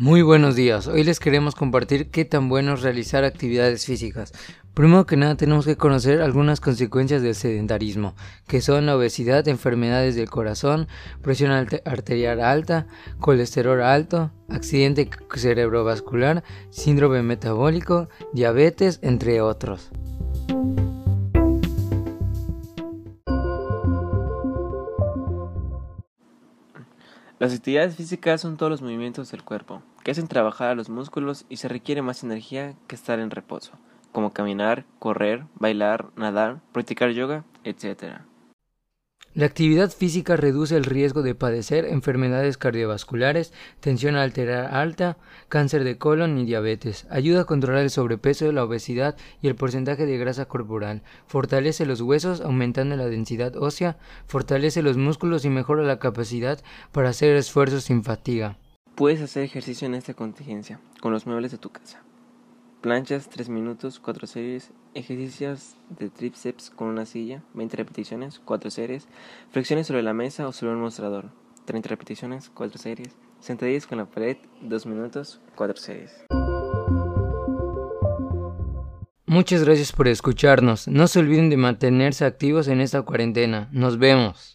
Muy buenos días, hoy les queremos compartir qué tan bueno es realizar actividades físicas. Primero que nada tenemos que conocer algunas consecuencias del sedentarismo, que son la obesidad, enfermedades del corazón, presión arterial alta, colesterol alto, accidente cerebrovascular, síndrome metabólico, diabetes, entre otros. Las actividades físicas son todos los movimientos del cuerpo que hacen trabajar a los músculos y se requiere más energía que estar en reposo, como caminar, correr, bailar, nadar, practicar yoga, etc. La actividad física reduce el riesgo de padecer enfermedades cardiovasculares, tensión arterial alta, cáncer de colon y diabetes. Ayuda a controlar el sobrepeso, la obesidad y el porcentaje de grasa corporal. Fortalece los huesos aumentando la densidad ósea, fortalece los músculos y mejora la capacidad para hacer esfuerzos sin fatiga. Puedes hacer ejercicio en esta contingencia con los muebles de tu casa. Planchas 3 minutos, 4 series, ejercicios de tríceps con una silla, 20 repeticiones, 4 series, flexiones sobre la mesa o sobre un mostrador, 30 repeticiones, 4 series, sentadillas con la pared, 2 minutos, 4 series. Muchas gracias por escucharnos. No se olviden de mantenerse activos en esta cuarentena. Nos vemos.